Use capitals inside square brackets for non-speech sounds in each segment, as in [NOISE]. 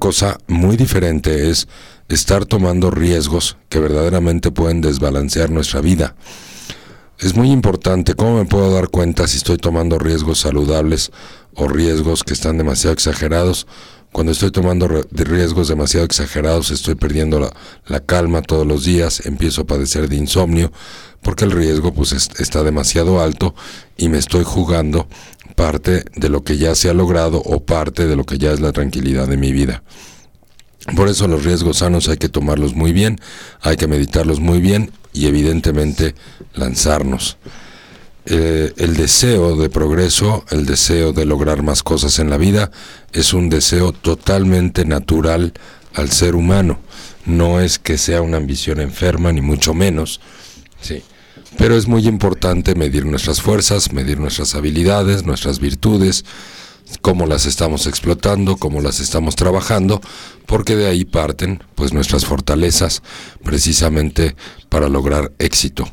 cosa muy diferente es estar tomando riesgos que verdaderamente pueden desbalancear nuestra vida. Es muy importante cómo me puedo dar cuenta si estoy tomando riesgos saludables o riesgos que están demasiado exagerados. Cuando estoy tomando riesgos demasiado exagerados estoy perdiendo la, calma todos los días, empiezo a padecer de insomnio porque el riesgo pues está demasiado alto y me estoy jugando parte de lo que ya se ha logrado o parte de lo que ya es la tranquilidad de mi vida. Por eso los riesgos sanos hay que tomarlos muy bien, hay que meditarlos muy bien y evidentemente lanzarnos. Eh, el deseo de progreso, el deseo de lograr más cosas en la vida, es un deseo totalmente natural al ser humano. No es que sea una ambición enferma, ni mucho menos. Sí. Pero es muy importante medir nuestras fuerzas, medir nuestras habilidades, nuestras virtudes, cómo las estamos explotando, cómo las estamos trabajando, porque de ahí parten pues nuestras fortalezas precisamente para lograr éxito.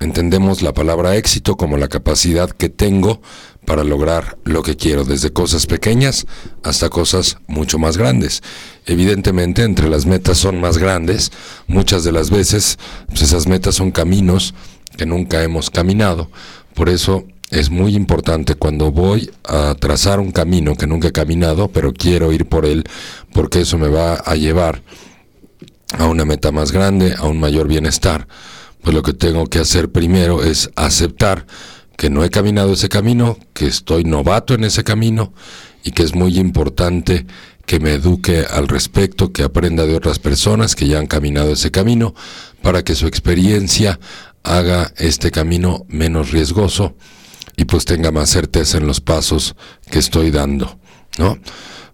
Entendemos la palabra éxito como la capacidad que tengo para lograr lo que quiero, desde cosas pequeñas hasta cosas mucho más grandes. Evidentemente, entre las metas son más grandes, muchas de las veces pues, esas metas son caminos que nunca hemos caminado, por eso es muy importante cuando voy a trazar un camino que nunca he caminado, pero quiero ir por él porque eso me va a llevar a una meta más grande, a un mayor bienestar. Pues lo que tengo que hacer primero es aceptar que no he caminado ese camino, que estoy novato en ese camino y que es muy importante que me eduque al respecto, que aprenda de otras personas que ya han caminado ese camino, para que su experiencia haga este camino menos riesgoso y pues tenga más certeza en los pasos que estoy dando, ¿no?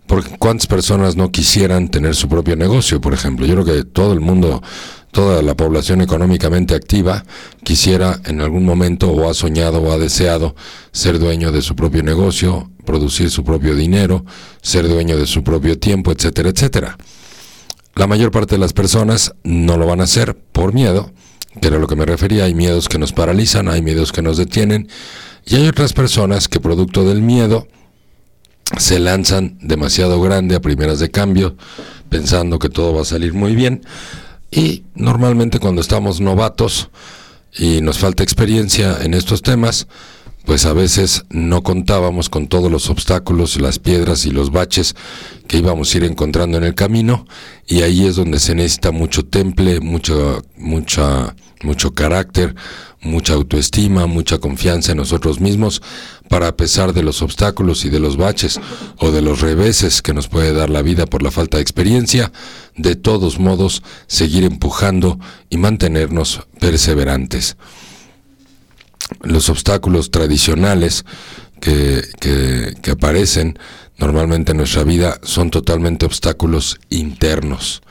Porque cuántas personas no quisieran tener su propio negocio, por ejemplo. Yo creo que todo el mundo, toda la población económicamente activa quisiera en algún momento o ha soñado o ha deseado ser dueño de su propio negocio, producir su propio dinero, ser dueño de su propio tiempo, etcétera, etcétera. La mayor parte de las personas no lo van a hacer por miedo, que era lo que me refería. Hay miedos que nos paralizan, hay miedos que nos detienen, y hay otras personas que producto del miedo se lanzan demasiado grande a primeras de cambio, pensando que todo va a salir muy bien. Y normalmente cuando estamos novatos y nos falta experiencia en estos temas, pues a veces no contábamos con todos los obstáculos, las piedras y los baches que íbamos a ir encontrando en el camino y ahí es donde se necesita mucho temple, mucho, mucha, mucho carácter, mucha autoestima, mucha confianza en nosotros mismos para a pesar de los obstáculos y de los baches o de los reveses que nos puede dar la vida por la falta de experiencia, de todos modos seguir empujando y mantenernos perseverantes. Los obstáculos tradicionales que, que aparecen normalmente en nuestra vida son totalmente obstáculos internos.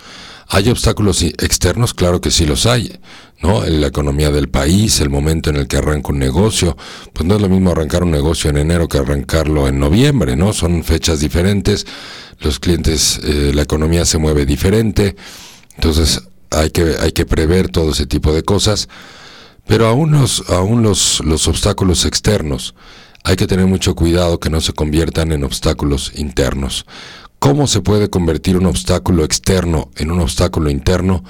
¿Hay obstáculos externos? Claro que sí los hay. ¿no? La economía del país, el momento en el que arranca un negocio, pues no es lo mismo arrancar un negocio en enero que arrancarlo en noviembre, ¿no? Son fechas diferentes, los clientes, eh, la economía se mueve diferente, entonces hay que, hay que prever todo ese tipo de cosas, pero aún los, aún los, los obstáculos externos, hay que tener mucho cuidado que no se conviertan en obstáculos internos. ¿Cómo se puede convertir un obstáculo externo en un obstáculo interno?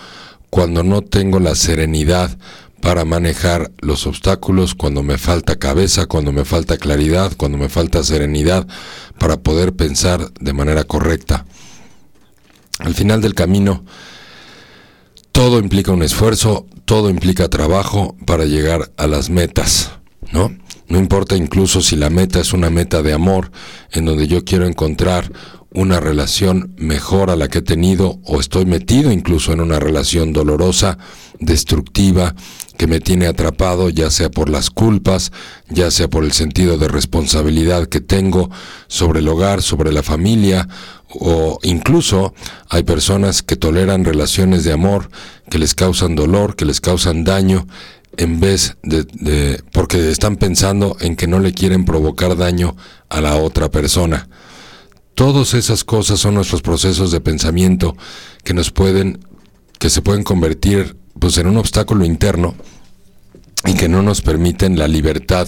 cuando no tengo la serenidad para manejar los obstáculos, cuando me falta cabeza, cuando me falta claridad, cuando me falta serenidad para poder pensar de manera correcta. Al final del camino, todo implica un esfuerzo, todo implica trabajo para llegar a las metas, ¿no? No importa incluso si la meta es una meta de amor, en donde yo quiero encontrar una relación mejor a la que he tenido o estoy metido incluso en una relación dolorosa, destructiva, que me tiene atrapado ya sea por las culpas, ya sea por el sentido de responsabilidad que tengo sobre el hogar, sobre la familia, o incluso hay personas que toleran relaciones de amor que les causan dolor, que les causan daño, en vez de, porque están pensando en que no le quieren provocar daño a la otra persona. Todas esas cosas son nuestros procesos de pensamiento que nos pueden, que se pueden convertir pues en un obstáculo interno y que no nos permiten la libertad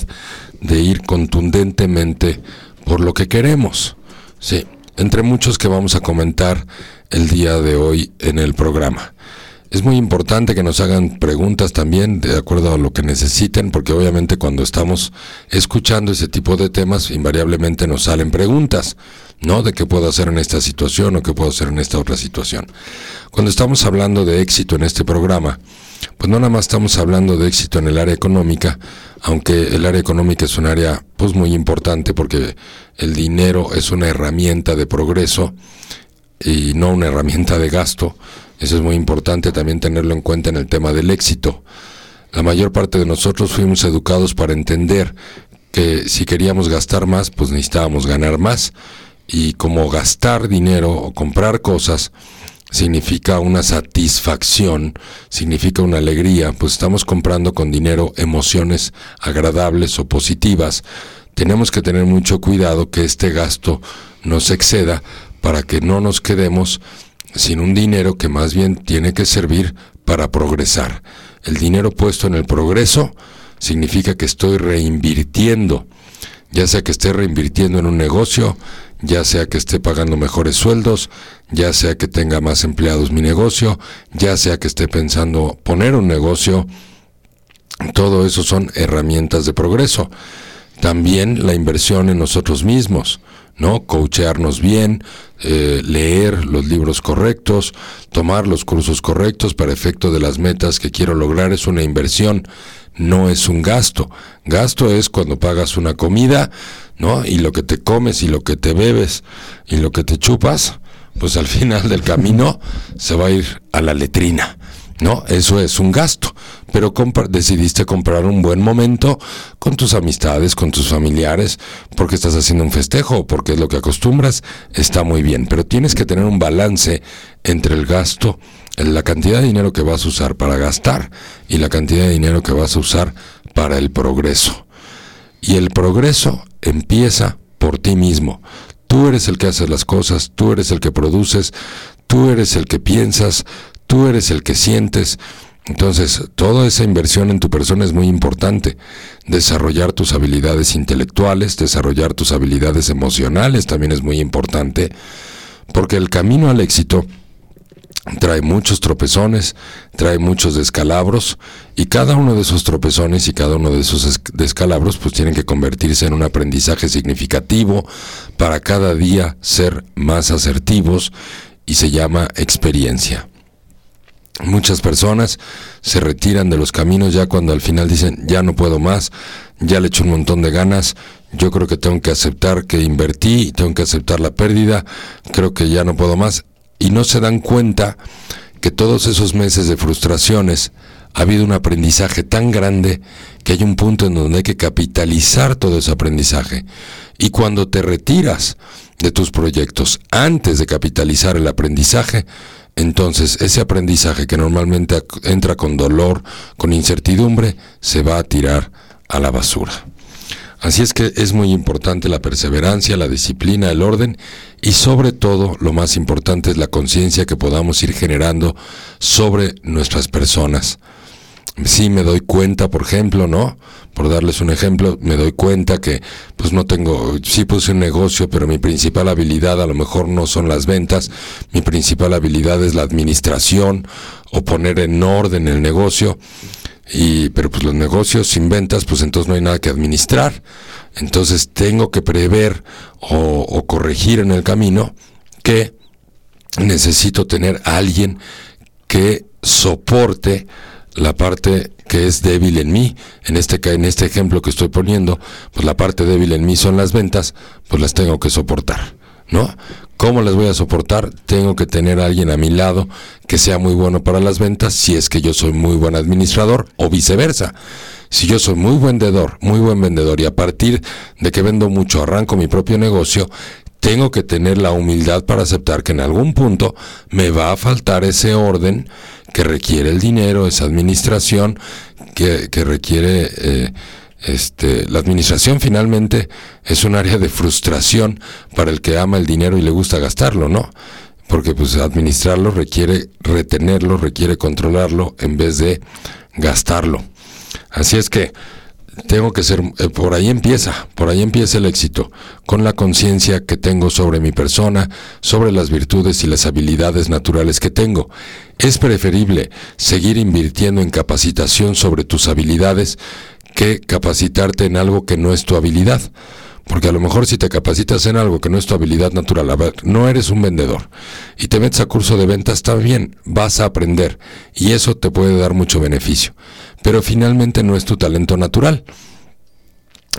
de ir contundentemente por lo que queremos. Sí, entre muchos que vamos a comentar el día de hoy en el programa. Es muy importante que nos hagan preguntas también de acuerdo a lo que necesiten, porque obviamente cuando estamos escuchando ese tipo de temas, invariablemente nos salen preguntas, ¿no? De qué puedo hacer en esta situación o qué puedo hacer en esta otra situación. Cuando estamos hablando de éxito en este programa, pues no nada más estamos hablando de éxito en el área económica, aunque el área económica es un área pues muy importante porque el dinero es una herramienta de progreso y no una herramienta de gasto eso es muy importante también tenerlo en cuenta en el tema del éxito. La mayor parte de nosotros fuimos educados para entender que si queríamos gastar más, pues necesitábamos ganar más. Y como gastar dinero o comprar cosas significa una satisfacción, significa una alegría, pues estamos comprando con dinero emociones agradables o positivas. Tenemos que tener mucho cuidado que este gasto no se exceda para que no nos quedemos sin un dinero que más bien tiene que servir para progresar. El dinero puesto en el progreso significa que estoy reinvirtiendo, ya sea que esté reinvirtiendo en un negocio, ya sea que esté pagando mejores sueldos, ya sea que tenga más empleados mi negocio, ya sea que esté pensando poner un negocio, todo eso son herramientas de progreso. También la inversión en nosotros mismos. ¿no? Coachearnos bien, eh, leer los libros correctos, tomar los cursos correctos para efecto de las metas que quiero lograr es una inversión, no es un gasto. Gasto es cuando pagas una comida, ¿no? Y lo que te comes y lo que te bebes y lo que te chupas, pues al [LAUGHS] final del camino se va a ir a la letrina. ¿No? Eso es un gasto, pero decidiste comprar un buen momento con tus amistades, con tus familiares, porque estás haciendo un festejo porque es lo que acostumbras, está muy bien, pero tienes que tener un balance entre el gasto, la cantidad de dinero que vas a usar para gastar y la cantidad de dinero que vas a usar para el progreso. Y el progreso empieza por ti mismo. Tú eres el que hace las cosas, tú eres el que produces, tú eres el que piensas, tú eres el que sientes. Entonces, toda esa inversión en tu persona es muy importante. Desarrollar tus habilidades intelectuales, desarrollar tus habilidades emocionales también es muy importante, porque el camino al éxito trae muchos tropezones, trae muchos descalabros, y cada uno de esos tropezones y cada uno de esos descalabros pues tienen que convertirse en un aprendizaje significativo para cada día ser más asertivos y se llama experiencia. Muchas personas se retiran de los caminos ya cuando al final dicen, ya no puedo más, ya le echo un montón de ganas, yo creo que tengo que aceptar que invertí, tengo que aceptar la pérdida, creo que ya no puedo más, y no se dan cuenta que todos esos meses de frustraciones ha habido un aprendizaje tan grande que hay un punto en donde hay que capitalizar todo ese aprendizaje. Y cuando te retiras de tus proyectos antes de capitalizar el aprendizaje, entonces ese aprendizaje que normalmente entra con dolor, con incertidumbre, se va a tirar a la basura. Así es que es muy importante la perseverancia, la disciplina, el orden y sobre todo lo más importante es la conciencia que podamos ir generando sobre nuestras personas. Sí me doy cuenta, por ejemplo, ¿no? por darles un ejemplo, me doy cuenta que pues no tengo, sí puse un negocio, pero mi principal habilidad a lo mejor no son las ventas, mi principal habilidad es la administración o poner en orden el negocio. Y, pero pues los negocios sin ventas, pues entonces no hay nada que administrar. Entonces tengo que prever o, o corregir en el camino que necesito tener a alguien que soporte la parte que es débil en mí, en este, en este ejemplo que estoy poniendo, pues la parte débil en mí son las ventas, pues las tengo que soportar, ¿no? ¿Cómo las voy a soportar? Tengo que tener a alguien a mi lado que sea muy bueno para las ventas, si es que yo soy muy buen administrador, o viceversa. Si yo soy muy vendedor, muy buen vendedor, y a partir de que vendo mucho arranco mi propio negocio, tengo que tener la humildad para aceptar que en algún punto me va a faltar ese orden que requiere el dinero, esa administración, que, requiere... Eh, este, la administración finalmente es un área de frustración para el que ama el dinero y le gusta gastarlo, ¿no? Porque pues administrarlo requiere retenerlo, requiere controlarlo en vez de gastarlo. Así es que tengo que ser, eh, por ahí empieza, por ahí empieza el éxito, con la conciencia que tengo sobre mi persona, sobre las virtudes y las habilidades naturales que tengo. Es preferible seguir invirtiendo en capacitación sobre tus habilidades que capacitarte en algo que no es tu habilidad. Porque a lo mejor si te capacitas en algo que no es tu habilidad natural, a ver, no eres un vendedor y te metes a curso de ventas, está bien, vas a aprender y eso te puede dar mucho beneficio. Pero finalmente no es tu talento natural.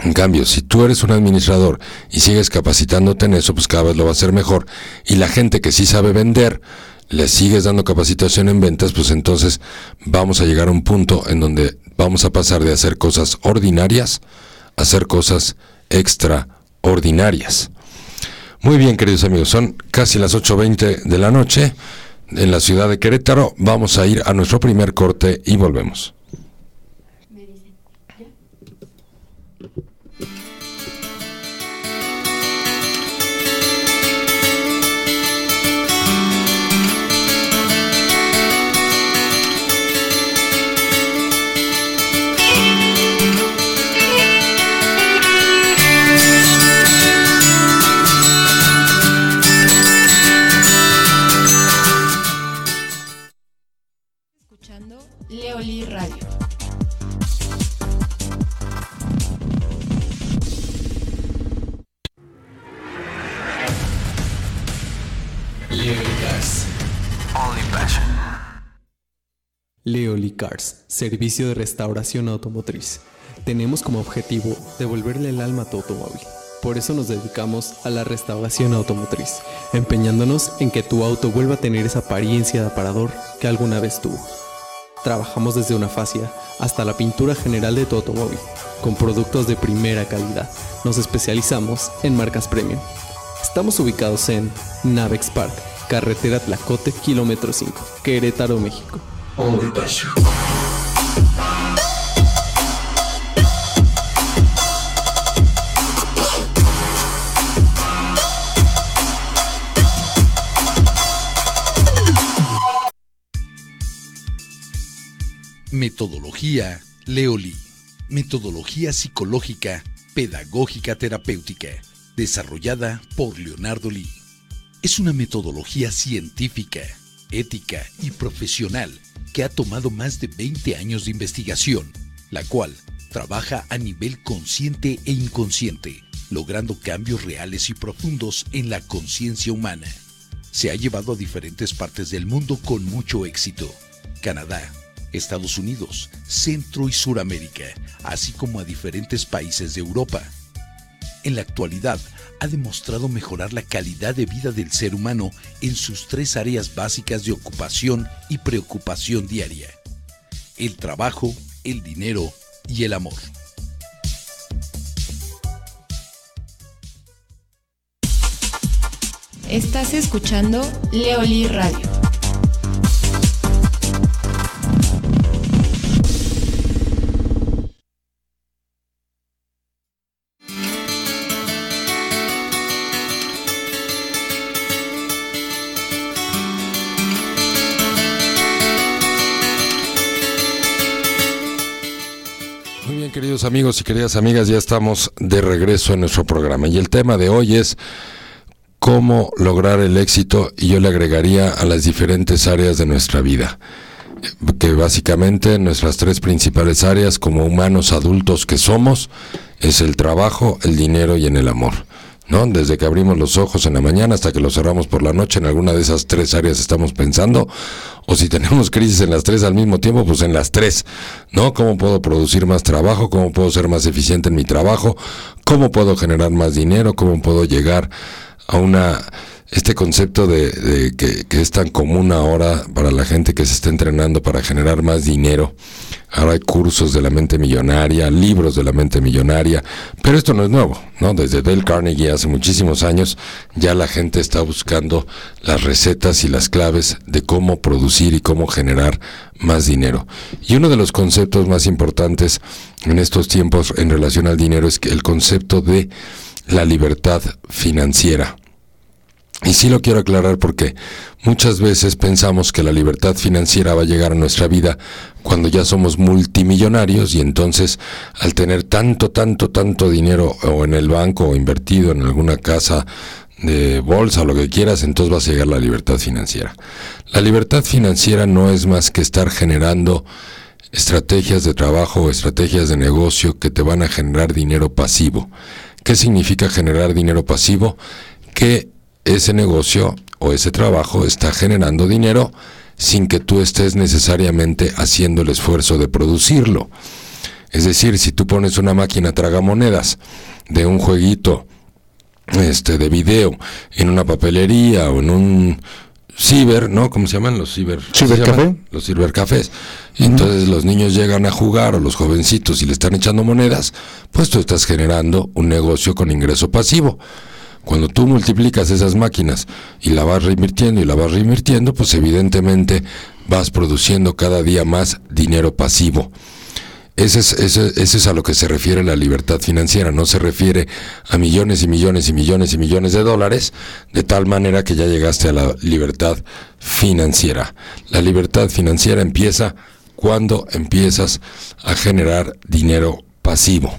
En cambio, si tú eres un administrador y sigues capacitándote en eso, pues cada vez lo va a hacer mejor. Y la gente que sí sabe vender, le sigues dando capacitación en ventas, pues entonces vamos a llegar a un punto en donde vamos a pasar de hacer cosas ordinarias a hacer cosas extraordinarias. Muy bien, queridos amigos, son casi las 8.20 de la noche en la ciudad de Querétaro. Vamos a ir a nuestro primer corte y volvemos. Leoli Cars, servicio de restauración automotriz. Tenemos como objetivo devolverle el alma a tu automóvil. Por eso nos dedicamos a la restauración automotriz, empeñándonos en que tu auto vuelva a tener esa apariencia de aparador que alguna vez tuvo. Trabajamos desde una fascia hasta la pintura general de tu automóvil, con productos de primera calidad. Nos especializamos en marcas premium. Estamos ubicados en Navex Park, carretera Tlacote, kilómetro 5, Querétaro, México. Metodología Leoli. Metodología psicológica, pedagógica terapéutica, desarrollada por Leonardo Lee. Es una metodología científica, ética y profesional que ha tomado más de 20 años de investigación, la cual trabaja a nivel consciente e inconsciente, logrando cambios reales y profundos en la conciencia humana. Se ha llevado a diferentes partes del mundo con mucho éxito. Canadá, Estados Unidos, Centro y Suramérica, así como a diferentes países de Europa. En la actualidad, ha demostrado mejorar la calidad de vida del ser humano en sus tres áreas básicas de ocupación y preocupación diaria. El trabajo, el dinero y el amor. Estás escuchando Leoli Radio. Amigos y queridas amigas, ya estamos de regreso en nuestro programa y el tema de hoy es cómo lograr el éxito y yo le agregaría a las diferentes áreas de nuestra vida, que básicamente nuestras tres principales áreas como humanos adultos que somos es el trabajo, el dinero y en el amor. ¿No? Desde que abrimos los ojos en la mañana hasta que los cerramos por la noche, en alguna de esas tres áreas estamos pensando, o si tenemos [LAUGHS] crisis en las tres al mismo tiempo, pues en las tres, ¿no? ¿Cómo puedo producir más trabajo? ¿Cómo puedo ser más eficiente en mi trabajo? ¿Cómo puedo generar más dinero? ¿Cómo puedo llegar a una este concepto de, que, que, es tan común ahora para la gente que se está entrenando para generar más dinero. Ahora hay cursos de la mente millonaria, libros de la mente millonaria, pero esto no es nuevo, ¿no? Desde Dale Carnegie hace muchísimos años ya la gente está buscando las recetas y las claves de cómo producir y cómo generar más dinero. Y uno de los conceptos más importantes en estos tiempos en relación al dinero es el concepto de la libertad financiera Y sí lo quiero aclarar porque muchas veces pensamos que la libertad financiera va a llegar a nuestra vida cuando ya somos multimillonarios y entonces al tener tanto, tanto, tanto dinero o en el banco o invertido en alguna casa de bolsa o lo que quieras, entonces vas a llegar la libertad financiera. La libertad financiera no es más que estar generando estrategias de trabajo o estrategias de negocio que te van a generar dinero pasivo. ¿Qué significa generar dinero pasivo? Que ese negocio o ese trabajo está generando dinero sin que tú estés necesariamente haciendo el esfuerzo de producirlo. Es decir, si tú pones una máquina tragamonedas de un jueguito este de video en una papelería o en un ciber, ¿no? ¿Cómo se llaman los ciber? ¿Cibercafé? Los cibercafés. Y entonces los niños llegan a jugar o los jovencitos y le están echando monedas, pues tú estás generando un negocio con ingreso pasivo. Cuando tú multiplicas esas máquinas y la vas reinvirtiendo y la vas reinvirtiendo, pues evidentemente vas produciendo cada día más dinero pasivo. Ese es, ese, es, a lo que se refiere la libertad financiera, no se refiere a millones y millones y millones y millones de dólares, de tal manera que ya llegaste a la libertad financiera. La libertad financiera empieza cuando empiezas a generar dinero pasivo.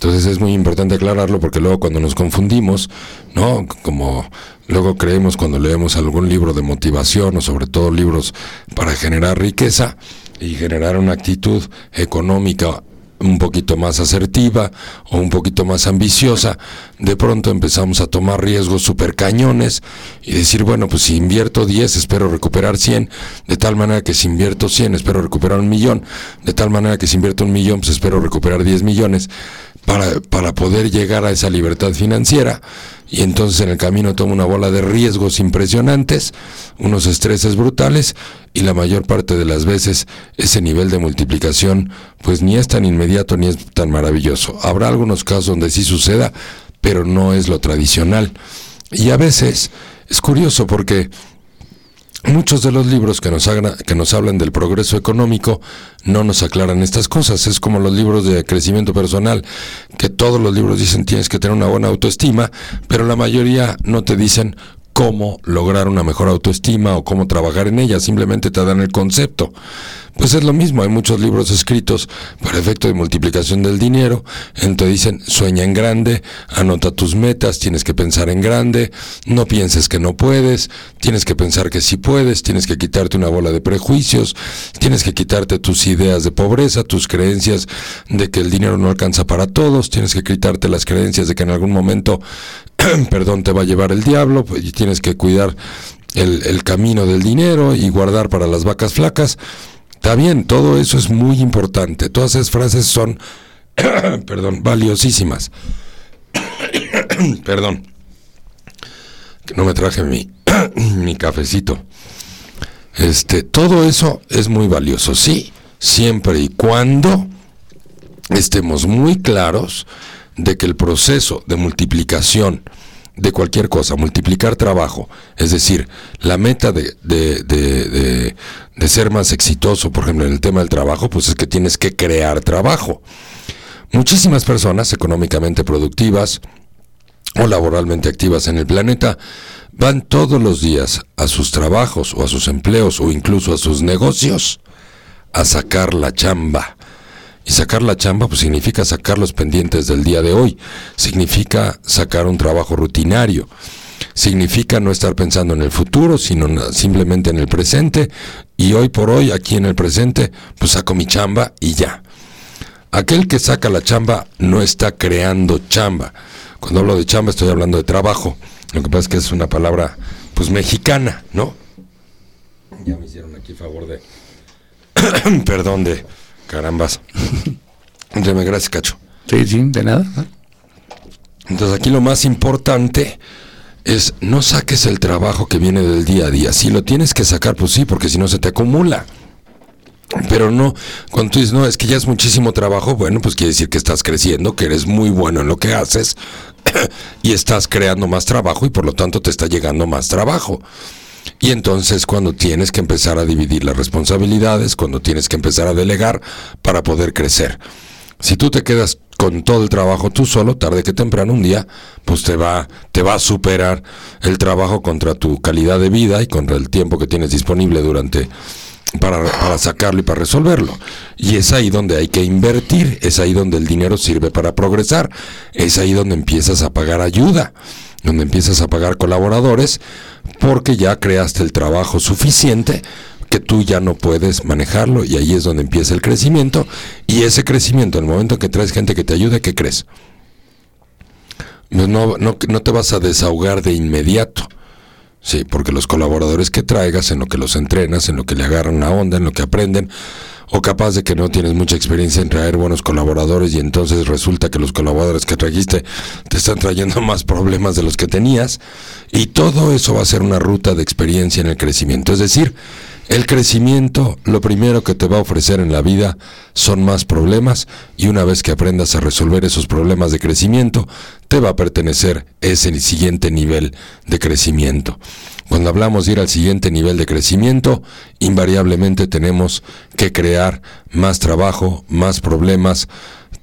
Entonces es muy importante aclararlo porque luego cuando nos confundimos, ¿no? Como luego creemos cuando leemos algún libro de motivación o sobre todo libros para generar riqueza, y generar una actitud económica un poquito más asertiva o un poquito más ambiciosa, de pronto empezamos a tomar riesgos super cañones y decir, bueno, pues si invierto 10 espero recuperar 100, de tal manera que si invierto 100 espero recuperar un millón, de tal manera que si invierto un millón pues espero recuperar 10 millones para, para poder llegar a esa libertad financiera y entonces en el camino toma una bola de riesgos impresionantes, unos estreses brutales y la mayor parte de las veces ese nivel de multiplicación pues ni es tan inmediato ni es tan maravilloso. Habrá algunos casos donde sí suceda, pero no es lo tradicional. Y a veces es curioso porque Muchos de los libros que nos, que nos hablan del progreso económico no nos aclaran estas cosas. Es como los libros de crecimiento personal, que todos los libros dicen tienes que tener una buena autoestima, pero la mayoría no te dicen cómo lograr una mejor autoestima o cómo trabajar en ella, simplemente te dan el concepto. Pues es lo mismo, hay muchos libros escritos para efecto de multiplicación del dinero, entonces dicen, sueña en grande, anota tus metas, tienes que pensar en grande, no pienses que no puedes, tienes que pensar que sí puedes, tienes que quitarte una bola de prejuicios, tienes que quitarte tus ideas de pobreza, tus creencias de que el dinero no alcanza para todos, tienes que quitarte las creencias de que en algún momento, [CLEARS THROAT] perdón, te va a llevar el diablo, pues, tienes que cuidar el, camino del dinero y guardar para las vacas flacas. Está bien, todo eso es muy importante. Todas esas frases son, [CLEARS THROAT] perdón, valiosísimas. [CLEARS THROAT] perdón, no me traje mi, mi cafecito. Este, todo eso es muy valioso, sí, siempre y cuando estemos muy claros de que el proceso de multiplicación de cualquier cosa, multiplicar trabajo. Es decir, la meta de, de, de, de, ser más exitoso, por ejemplo, en el tema del trabajo, pues es que tienes que crear trabajo. Muchísimas personas económicamente productivas o laboralmente activas en el planeta van todos los días a sus trabajos o a sus empleos o incluso a sus negocios a sacar la chamba y sacar la chamba pues significa sacar los pendientes del día de hoy, significa sacar un trabajo rutinario, significa no estar pensando en el futuro, sino simplemente en el presente y hoy por hoy aquí en el presente pues saco mi chamba y ya. Aquel que saca la chamba no está creando chamba. Cuando hablo de chamba estoy hablando de trabajo. Lo que pasa es que es una palabra pues mexicana, ¿no? Ya me hicieron aquí favor de [COUGHS] perdón de Carambas. [LAUGHS] Deme gracias, Cacho. Sí, sí, de nada. Entonces aquí lo más importante es no saques el trabajo que viene del día a día. Si lo tienes que sacar, pues sí, porque si no se te acumula. Pero no, cuando tú dices, no, es que ya es muchísimo trabajo, bueno, pues quiere decir que estás creciendo, que eres muy bueno en lo que haces [COUGHS] y estás creando más trabajo y por lo tanto te está llegando más trabajo. Y entonces cuando tienes que empezar a dividir las responsabilidades, cuando tienes que empezar a delegar para poder crecer. Si tú te quedas con todo el trabajo tú solo, tarde que temprano un día, pues te va, te va a superar el trabajo contra tu calidad de vida y contra el tiempo que tienes disponible durante para, para, sacarlo y para resolverlo. Y es ahí donde hay que invertir, es ahí donde el dinero sirve para progresar, es ahí donde empiezas a pagar ayuda, donde empiezas a pagar colaboradores, porque ya creaste el trabajo suficiente que tú ya no puedes manejarlo y ahí es donde empieza el crecimiento y ese crecimiento, en el momento que traes gente que te ayude, ¿qué crees? No, no, no te vas a desahogar de inmediato Sí, porque los colaboradores que traigas, en lo que los entrenas, en lo que le agarran una onda, en lo que aprenden, o capaz de que no tienes mucha experiencia en traer buenos colaboradores y entonces resulta que los colaboradores que trajiste te están trayendo [LAUGHS] más problemas de los que tenías, y todo eso va a ser una ruta de experiencia en el crecimiento. Es decir, el crecimiento, lo primero que te va a ofrecer en la vida son más problemas y una vez que aprendas a resolver esos problemas de crecimiento, te va a pertenecer ese siguiente nivel de crecimiento. Cuando hablamos de ir al siguiente nivel de crecimiento, invariablemente tenemos que crear más trabajo, más problemas,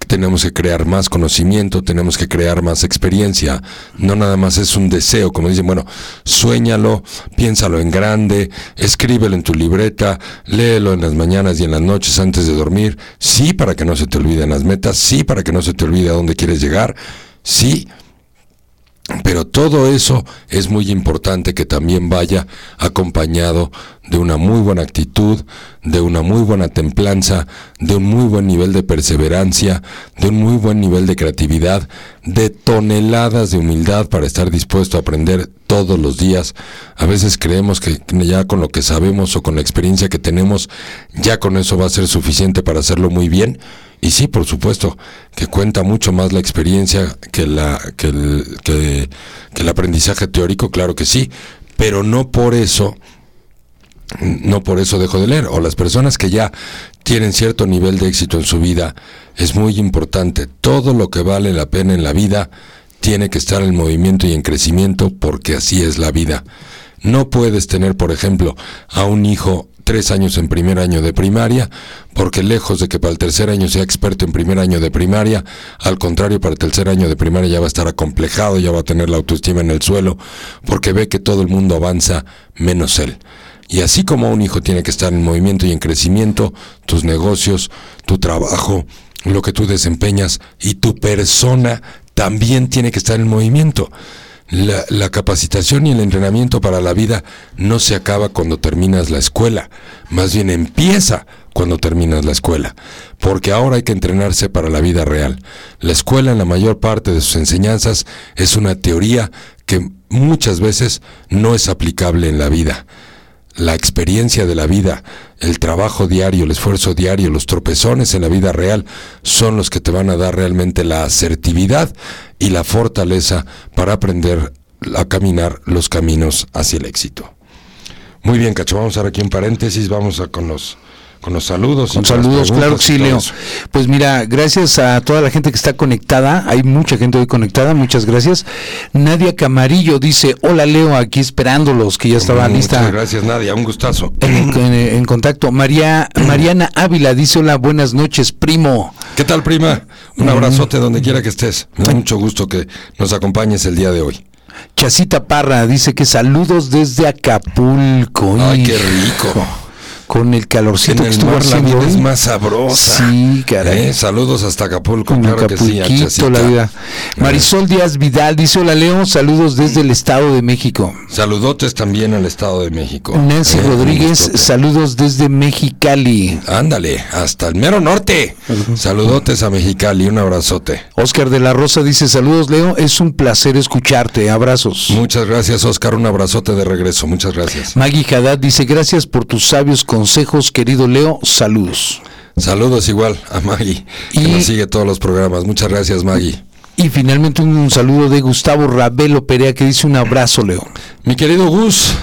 tenemos que crear más conocimiento, tenemos que crear más experiencia. No nada más es un deseo, como dicen, bueno, suéñalo, piénsalo en grande, escríbelo en tu libreta, léelo en las mañanas y en las noches antes de dormir. Sí, para que no se te olviden las metas, sí, para que no se te olvide a dónde quieres llegar, sí pero todo eso es muy importante que también vaya acompañado de una muy buena actitud, de una muy buena templanza, de un muy buen nivel de perseverancia, de un muy buen nivel de creatividad, de toneladas de humildad para estar dispuesto a aprender todos los días. A veces creemos que ya con lo que sabemos o con la experiencia que tenemos, ya con eso va a ser suficiente para hacerlo muy bien y sí, por supuesto, que cuenta mucho más la experiencia que, la, que, el, que, el aprendizaje teórico, claro que sí, pero no por eso no por eso dejo de leer. O las personas que ya tienen cierto nivel de éxito en su vida, es muy importante. Todo lo que vale la pena en la vida tiene que estar en movimiento y en crecimiento porque así es la vida. No puedes tener, por ejemplo, a un hijo tres años en primer año de primaria, porque lejos de que para el tercer año sea experto en primer año de primaria, al contrario, para el tercer año de primaria ya va a estar acomplejado, ya va a tener la autoestima en el suelo, porque ve que todo el mundo avanza menos él. Y así como un hijo tiene que estar en movimiento y en crecimiento, tus negocios, tu trabajo, lo que tú desempeñas y tu persona también tiene que estar en movimiento. La, capacitación y el entrenamiento para la vida no se acaba cuando terminas la escuela, más bien empieza cuando terminas la escuela, porque ahora hay que entrenarse para la vida real. La escuela en la mayor parte de sus enseñanzas es una teoría que muchas veces no es aplicable en la vida la experiencia de la vida, el trabajo diario, el esfuerzo diario, los tropezones en la vida real son los que te van a dar realmente la asertividad y la fortaleza para aprender a caminar los caminos hacia el éxito. Muy bien, Cacho, vamos a ver aquí un paréntesis, vamos a con los con los saludos. Con saludos, claro que sí, Leo. Pues mira, gracias a toda la gente que está conectada. Hay mucha gente hoy conectada, muchas gracias. Nadia Camarillo dice, hola Leo, aquí esperándolos, que ya estaba lista. Muchas gracias Nadia, un gustazo. En, contacto. María, Mariana Ávila dice, hola, buenas noches, primo. ¿Qué tal, prima? Un mm. abrazote donde quiera que estés. Me da mucho gusto que nos acompañes el día de hoy. Chacita Parra dice que saludos desde Acapulco. Ay, qué rico con el calorcito que estuvo haciendo es más sabrosa. Sí, caray. ¿Eh? Saludos hasta Acapulco, claro que sí, la vida. Eh. Marisol Díaz Vidal dice, hola Leo, saludos desde el Estado de México. Saludotes también al Estado de México. Nancy ¿Eh? Rodríguez, saludos desde Mexicali. Ándale, hasta el mero norte. Saludotes a Mexicali, un abrazote. Oscar de la Rosa dice, saludos Leo, es un placer escucharte, abrazos. Muchas gracias Oscar, un abrazote de regreso, muchas gracias. Maggie Haddad dice, gracias por tus sabios consejos, querido Leo. Saludos. Saludos igual a Maggie, que nos sigue todos los programas. Muchas gracias, Maggie. Y finalmente un, saludo de Gustavo Rabelo Perea que dice un abrazo, Leo. Mi querido Gus,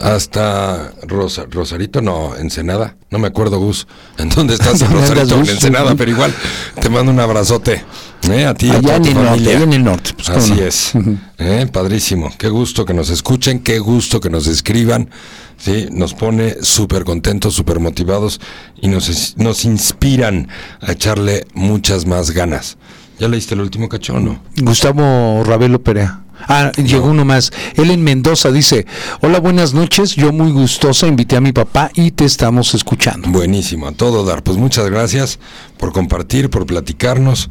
hasta Rosa, Rosarito, no, Ensenada, no me acuerdo Gus, en dónde estás [LAUGHS] Rosarito, en Ensenada, pero igual te mando un abrazote. ¿eh? a ti, a toda tu familia. en el norte. Pues, Así es. [LAUGHS] ¿eh? Padrísimo. Qué gusto que nos escuchen, qué gusto que nos escriban. ¿sí? Nos pone súper contentos, súper motivados y nos, nos inspiran a echarle muchas más ganas. ¿Ya leíste el último cachón, no? Gustavo Ravelo Perea. Ah, llegó uno más. Ellen Mendoza dice, hola, buenas noches, yo muy gustosa invité a mi papá y te estamos escuchando. Buenísimo, a todo dar. Pues muchas gracias por compartir, por platicarnos.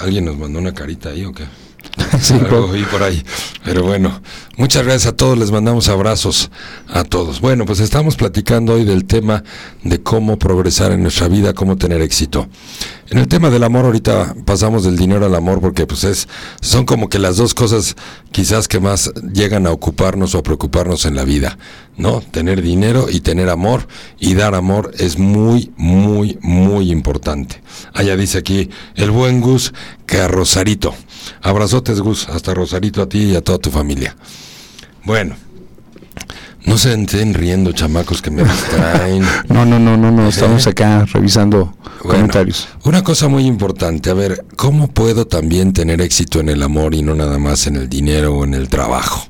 ¿Alguien nos mandó una carita ahí o qué? [LAUGHS] Sí, Algo por ahí. Pero bueno, muchas gracias a todos, les mandamos abrazos a todos. Bueno, pues estamos platicando hoy del tema de cómo progresar en nuestra vida, cómo tener éxito. En el tema del amor, ahorita pasamos del dinero al amor porque pues es, son como que las dos cosas quizás que más llegan a ocuparnos o a preocuparnos en la vida, ¿no? Tener dinero y tener amor y dar amor es muy, muy, muy importante. Allá dice aquí el buen Gus que a Rosarito. Abrazotes Gus, hasta Rosarito a ti y a toda tu familia. Bueno, no se estén riendo chamacos que me distraen. [LAUGHS] No, no, no, no, no, estamos acá revisando Bueno, comentarios. Una cosa muy importante, a ver, ¿cómo puedo también tener éxito en el amor y no nada más en el dinero o en el trabajo?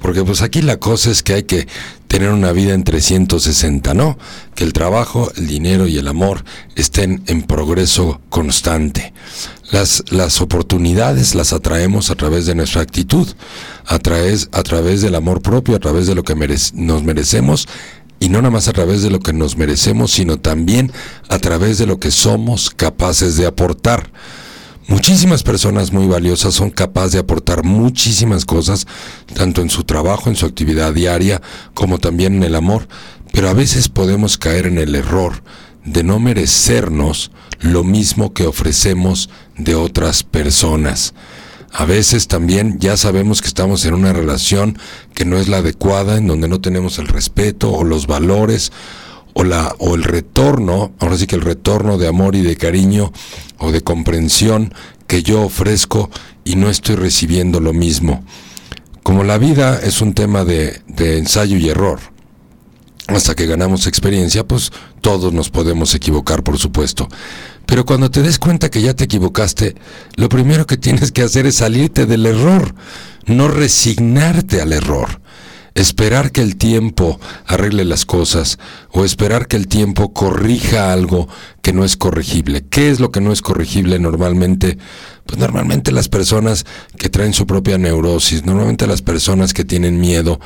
Porque pues aquí la cosa es que hay que tener una vida en 360, ¿no? Que el trabajo, el dinero y el amor estén en progreso constante. Las, las oportunidades las atraemos a través de nuestra actitud, a través, a través del amor propio, a través de lo que nos merecemos y no nada más a través de lo que nos merecemos, sino también a través de lo que somos capaces de aportar. Muchísimas personas muy valiosas son capaces de aportar muchísimas cosas, tanto en su trabajo, en su actividad diaria, como también en el amor, pero a veces podemos caer en el error de no merecernos lo mismo que ofrecemos de otras personas. A veces también ya sabemos que estamos en una relación que no es la adecuada, en donde no tenemos el respeto o los valores o la o el retorno, ahora sí que el retorno de amor y de cariño o de comprensión que yo ofrezco y no estoy recibiendo lo mismo. Como la vida es un tema de, de ensayo y error, hasta que ganamos experiencia, pues todos nos podemos equivocar, por supuesto. Pero cuando te des cuenta que ya te equivocaste, lo primero que tienes que hacer es salirte del error, no resignarte al error. Esperar que el tiempo arregle las cosas o esperar que el tiempo corrija algo que no es corregible. ¿Qué es lo que no es corregible normalmente? Pues normalmente las personas que traen su propia neurosis, normalmente las personas que tienen miedo,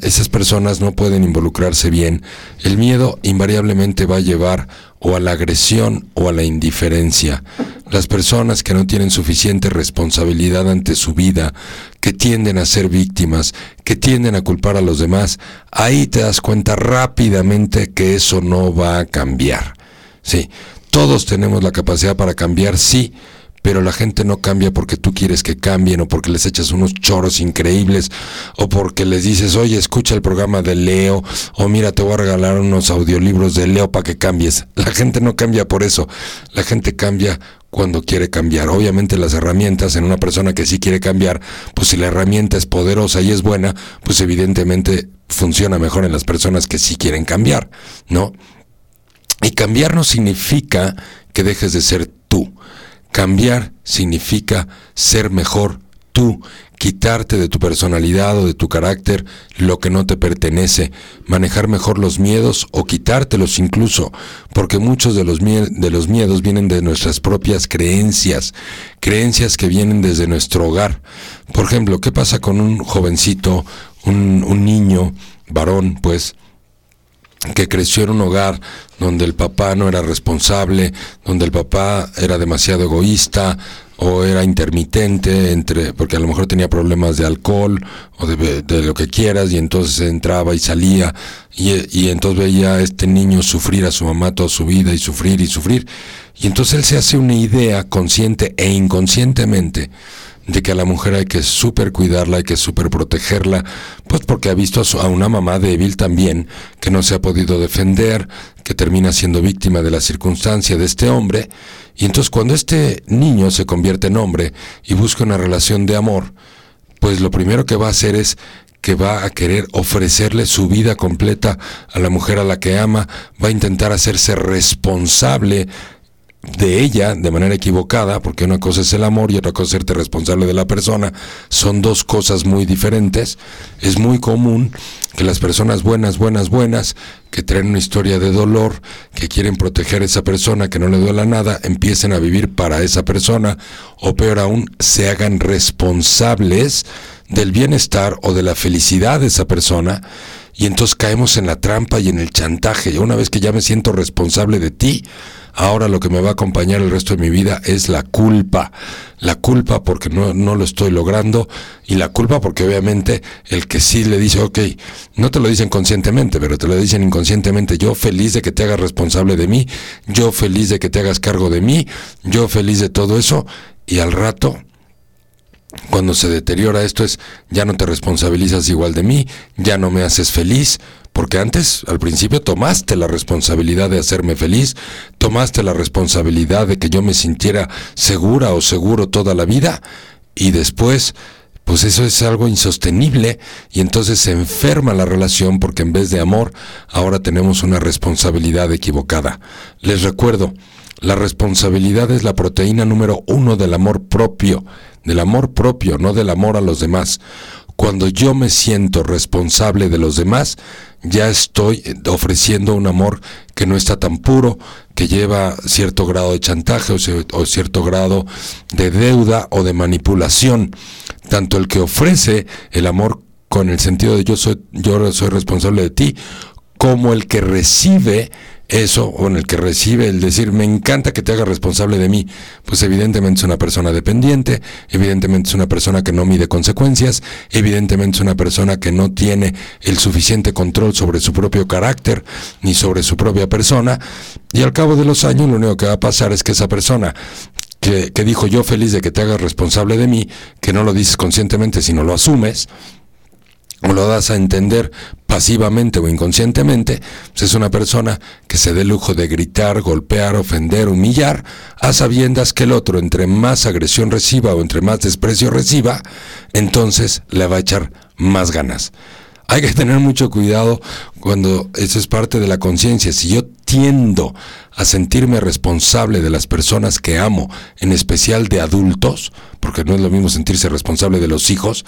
esas personas no pueden involucrarse bien. El miedo invariablemente va a llevar o a la agresión o a la indiferencia. Las personas que no tienen suficiente responsabilidad ante su vida, que tienden a ser víctimas, que tienden a culpar a los demás, ahí te das cuenta rápidamente que eso no va a cambiar. Sí, todos tenemos la capacidad para cambiar, sí, pero la gente no cambia porque tú quieres que cambien o porque les echas unos choros increíbles o porque les dices, oye, escucha el programa de Leo o mira, te voy a regalar unos audiolibros de Leo para que cambies. La gente no cambia por eso, la gente cambia cuando quiere cambiar. Obviamente las herramientas en una persona que sí quiere cambiar, pues si la herramienta es poderosa y es buena, pues evidentemente funciona mejor en las personas que sí quieren cambiar, ¿no? Y cambiar no significa que dejes de ser. Cambiar significa ser mejor tú, quitarte de tu personalidad o de tu carácter lo que no te pertenece, manejar mejor los miedos o quitártelos incluso, porque muchos de los, miedos vienen de nuestras propias creencias, creencias que vienen desde nuestro hogar. Por ejemplo, ¿qué pasa con un jovencito, un, un niño, varón, pues, que creció en un hogar donde el papá no era responsable, donde el papá era demasiado egoísta o era intermitente entre porque a lo mejor tenía problemas de alcohol o de, lo que quieras y entonces entraba y salía y, y entonces veía a este niño sufrir a su mamá toda su vida y sufrir y sufrir. Y entonces él se hace una idea consciente e inconscientemente de que a la mujer hay que súper cuidarla, hay que súper protegerla, pues porque ha visto a, su- a una mamá débil también, que no se ha podido defender, que termina siendo víctima de la circunstancia de este hombre, y entonces cuando este niño se convierte en hombre y busca una relación de amor, pues lo primero que va a hacer es que va a querer ofrecerle su vida completa a la mujer a la que ama, va a intentar hacerse responsable de ella de manera equivocada, porque una cosa es el amor y otra cosa es serte responsable de la persona, son dos cosas muy diferentes. Es muy común que las personas buenas, buenas, buenas, que traen una historia de dolor, que quieren proteger a esa persona, que no le duela nada, empiecen a vivir para esa persona, o peor aún, se hagan responsables del bienestar o de la felicidad de esa persona, y entonces caemos en la trampa y en el chantaje. Y una vez que ya me siento responsable de ti, Ahora lo que me va a acompañar el resto de mi vida es la culpa. La culpa porque no, lo estoy logrando y la culpa porque obviamente el que sí le dice, ok, no te lo dicen conscientemente, pero te lo dicen inconscientemente, yo feliz de que te hagas responsable de mí, yo feliz de que te hagas cargo de mí, yo feliz de todo eso y al rato cuando se deteriora esto es, ya no te responsabilizas igual de mí, ya no me haces feliz, porque antes, al principio, tomaste la responsabilidad de hacerme feliz, tomaste la responsabilidad de que yo me sintiera segura o seguro toda la vida, y después, pues eso es algo insostenible, y entonces se enferma la relación porque en vez de amor, ahora tenemos una responsabilidad equivocada. Les recuerdo, la responsabilidad es la proteína número uno del amor propio del amor propio, no del amor a los demás. Cuando yo me siento responsable de los demás, ya estoy ofreciendo un amor que no está tan puro, que lleva cierto grado de chantaje o, cierto grado de deuda o de manipulación. Tanto el que ofrece el amor con el sentido de yo soy, yo soy responsable de ti, como el que recibe eso o en el que recibe el decir me encanta que te haga responsable de mí, pues evidentemente es una persona dependiente, evidentemente es una persona que no mide consecuencias, evidentemente es una persona que no tiene el suficiente control sobre su propio carácter ni sobre su propia persona. Y al cabo de los años lo único que va a pasar es que esa persona que, que dijo yo feliz de que te hagas responsable de mí, que no lo dices conscientemente sino lo asumes, o lo das a entender pasivamente o inconscientemente, pues es una persona que se dé lujo de gritar, golpear, ofender, humillar, a sabiendas que el otro entre más agresión reciba o entre más desprecio reciba, entonces le va a echar más ganas. Hay que tener mucho cuidado cuando eso es parte de la conciencia. Si yo tiendo a sentirme responsable de las personas que amo, en especial de adultos, porque no es lo mismo sentirse responsable de los hijos,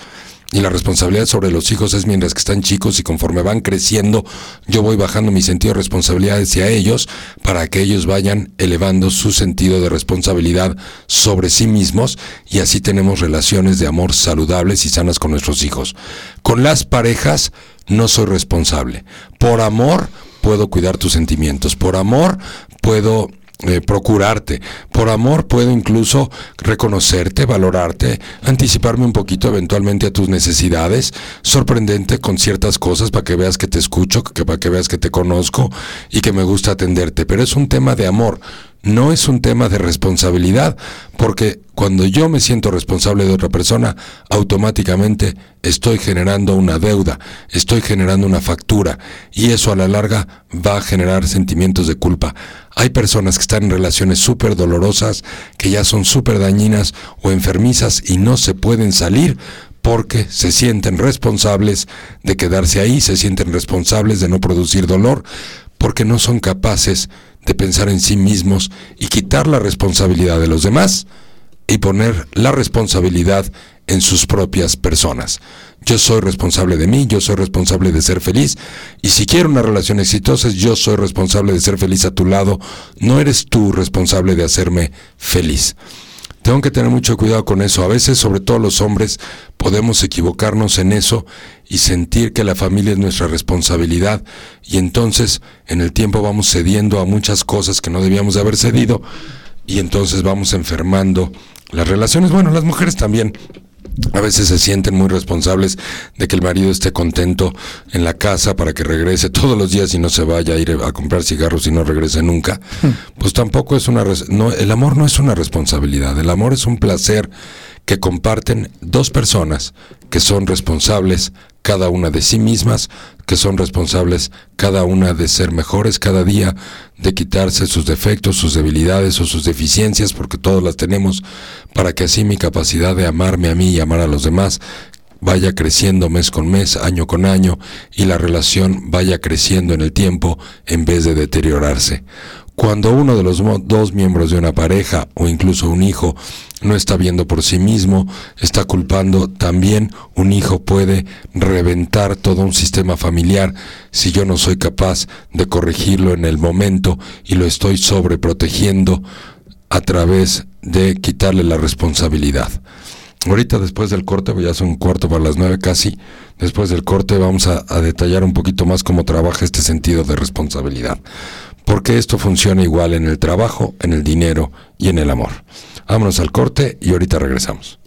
y la responsabilidad sobre los hijos es mientras que están chicos y conforme van creciendo, yo voy bajando mi sentido de responsabilidad hacia ellos para que ellos vayan elevando su sentido de responsabilidad sobre sí mismos y así tenemos relaciones de amor saludables y sanas con nuestros hijos. Con las parejas no soy responsable. Por amor puedo cuidar tus sentimientos. Por amor puedo eh, procurarte. Por amor puedo incluso reconocerte, valorarte, anticiparme un poquito eventualmente a tus necesidades, sorprendente con ciertas cosas para que veas que te escucho, que, para que veas que te conozco y que me gusta atenderte. Pero es un tema de amor no es un tema de responsabilidad, porque cuando yo me siento responsable de otra persona, automáticamente estoy generando una deuda, estoy generando una factura, y eso a la larga va a generar sentimientos de culpa. Hay personas que están en relaciones súper dolorosas, que ya son súper dañinas o enfermizas y no se pueden salir porque se sienten responsables de quedarse ahí, se sienten responsables de no producir dolor, porque no son capaces pensar en sí mismos y quitar la responsabilidad de los demás y poner la responsabilidad en sus propias personas. Yo soy responsable de mí, yo soy responsable de ser feliz y si quiero una relación exitosa, yo soy responsable de ser feliz a tu lado, no eres tú responsable de hacerme feliz. Tengo que tener mucho cuidado con eso. A veces, sobre todo los hombres, podemos equivocarnos en eso y sentir que la familia es nuestra responsabilidad y entonces en el tiempo vamos cediendo a muchas cosas que no debíamos de haber cedido y entonces vamos enfermando las relaciones. Bueno, las mujeres también a veces se sienten muy responsables de que el marido esté contento en la casa para que regrese todos los días y no se vaya a ir a comprar cigarros y no regrese nunca. Hmm. Pues tampoco es una... No, el amor no es una responsabilidad, el amor es un placer que comparten dos personas que son responsables cada una de sí mismas, que son responsables cada una de ser mejores cada día, de quitarse sus defectos, sus debilidades o sus deficiencias, porque todos las tenemos, para que así mi capacidad de amarme a mí y amar a los demás vaya creciendo mes con mes, año con año, y la relación vaya creciendo en el tiempo en vez de deteriorarse. Cuando uno de los dos miembros de una pareja o incluso un hijo no está viendo por sí mismo, está culpando, también un hijo puede reventar todo un sistema familiar si yo no soy capaz de corregirlo en el momento y lo estoy sobreprotegiendo a través de quitarle la responsabilidad. Ahorita después del corte, ya son cuarto para las nueve casi, después del corte vamos a, a detallar un poquito más cómo trabaja este sentido de responsabilidad porque esto funciona igual en el trabajo, en el dinero y en el amor. Vámonos al corte y ahorita regresamos.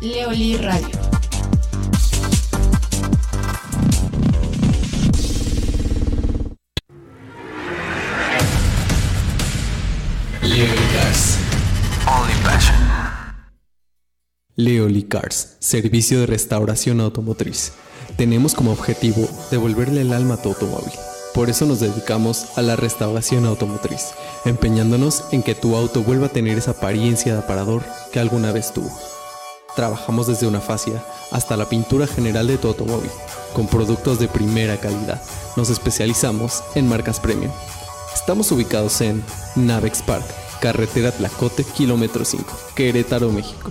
Leoli Radio. Leoli Cars, servicio de restauración automotriz. Tenemos como objetivo devolverle el alma a tu automóvil. Por eso nos dedicamos a la restauración automotriz, empeñándonos en que tu auto vuelva a tener esa apariencia de aparador que alguna vez tuvo. Trabajamos desde una fascia hasta la pintura general de tu automóvil, con productos de primera calidad. Nos especializamos en marcas premium. Estamos ubicados en Navex Park, carretera Tlacote, kilómetro 5, Querétaro, México.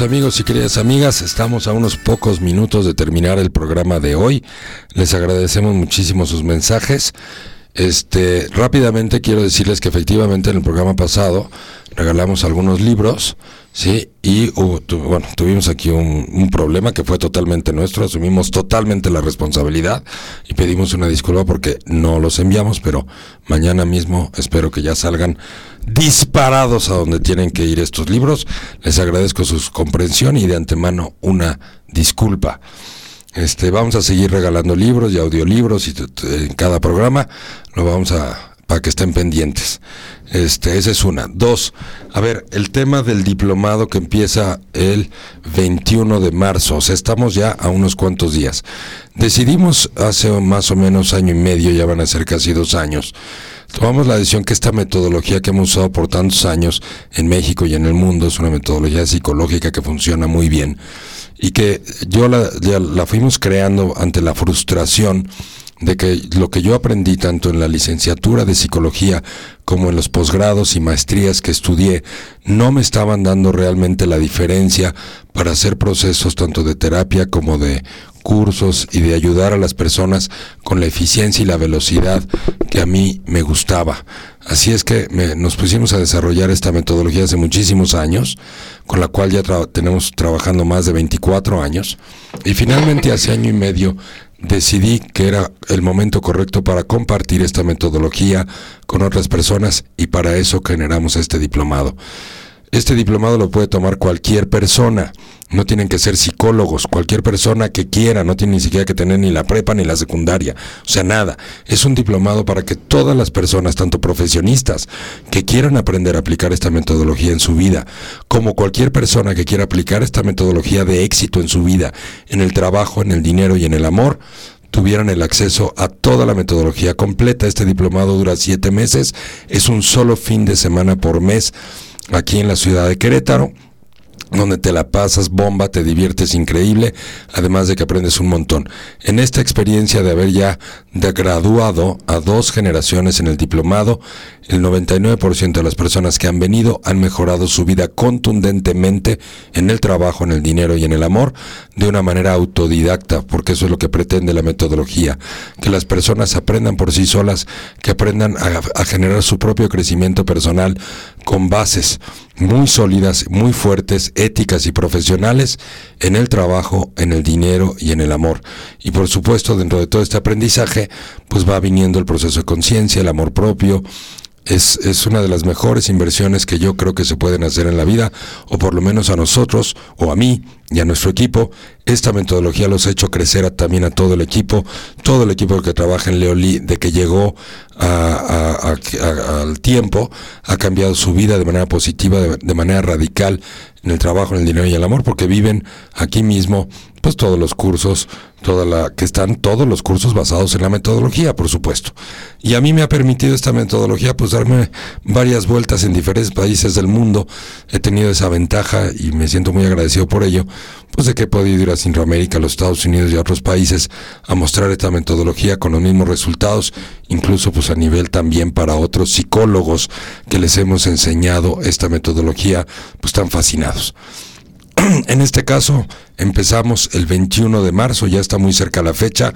Amigos y queridas amigas, estamos a unos pocos minutos de terminar el programa de hoy. Les agradecemos muchísimo sus mensajes. Este, rápidamente quiero decirles que efectivamente en el programa pasado regalamos algunos libros, sí, y bueno, tuvimos aquí un, un, problema que fue totalmente nuestro, asumimos totalmente la responsabilidad y pedimos una disculpa porque no los enviamos, pero mañana mismo espero que ya salgan disparados a donde tienen que ir estos libros. Les agradezco su comprensión y de antemano una disculpa. Este, vamos a seguir regalando libros y audiolibros y en cada programa lo vamos a para que estén pendientes. Este, esa es una. Dos, a ver, el tema del diplomado que empieza el 21 de marzo, o sea, estamos ya a unos cuantos días. Decidimos hace más o menos año y medio, ya van a ser casi dos años, tomamos la decisión que esta metodología que hemos usado por tantos años en México y en el mundo es una metodología psicológica que funciona muy bien y que yo la, la fuimos creando ante la frustración de que lo que yo aprendí tanto en la licenciatura de psicología como en los posgrados y maestrías que estudié no me estaban dando realmente la diferencia para hacer procesos tanto de terapia como de cursos y de ayudar a las personas con la eficiencia y la velocidad que a mí me gustaba. Así es que nos pusimos a desarrollar esta metodología hace muchísimos años, con la cual ya tenemos trabajando más de 24 años, y finalmente hace año y medio decidí que era el momento correcto para compartir esta metodología con otras personas y para eso generamos este diplomado. Este diplomado lo puede tomar cualquier persona, no tienen que ser psicólogos, cualquier persona que quiera, no tiene ni siquiera que tener ni la prepa ni la secundaria, o sea, nada. Es un diplomado para que todas las personas, tanto profesionistas que quieran aprender a aplicar esta metodología en su vida, como cualquier persona que quiera aplicar esta metodología de éxito en su vida, en el trabajo, en el dinero y en el amor, tuvieran el acceso a toda la metodología completa. Este diplomado dura siete meses, es un solo fin de semana por mes aquí en la ciudad de Querétaro donde te la pasas bomba, te diviertes increíble, además de que aprendes un montón. En esta experiencia de haber ya graduado a dos generaciones en el diplomado, el 99% de las personas que han venido han mejorado su vida contundentemente en el trabajo, en el dinero y en el amor de una manera autodidacta, porque eso es lo que pretende la metodología, que las personas aprendan por sí solas, que aprendan a, a generar su propio crecimiento personal con bases muy sólidas, muy fuertes, éticas y profesionales en el trabajo, en el dinero y en el amor. Y por supuesto, dentro de todo este aprendizaje, pues va viniendo el proceso de conciencia, el amor propio, es, es, una de las mejores inversiones que yo creo que se pueden hacer en la vida, o por lo menos a nosotros, o a mí y a nuestro equipo. Esta metodología los ha hecho crecer también a todo el equipo, todo el equipo que trabaja en Leoli, de que llegó al tiempo, ha cambiado su vida de manera positiva, de manera radical en el trabajo, en el dinero y el amor, porque viven aquí mismo pues todos los cursos, toda la que están todos los cursos basados en la metodología, por supuesto. Y a mí me ha permitido esta metodología pues darme varias vueltas en diferentes países del mundo. He tenido esa ventaja y me siento muy agradecido por ello, pues de que he podido ir a Centroamérica, a los Estados Unidos y a otros países a mostrar esta metodología con los mismos resultados, incluso pues a nivel también para otros psicólogos que les hemos enseñado esta metodología, pues están fascinados. [CLEARS THROAT] en este caso, empezamos el 21 de marzo, ya está muy cerca la fecha,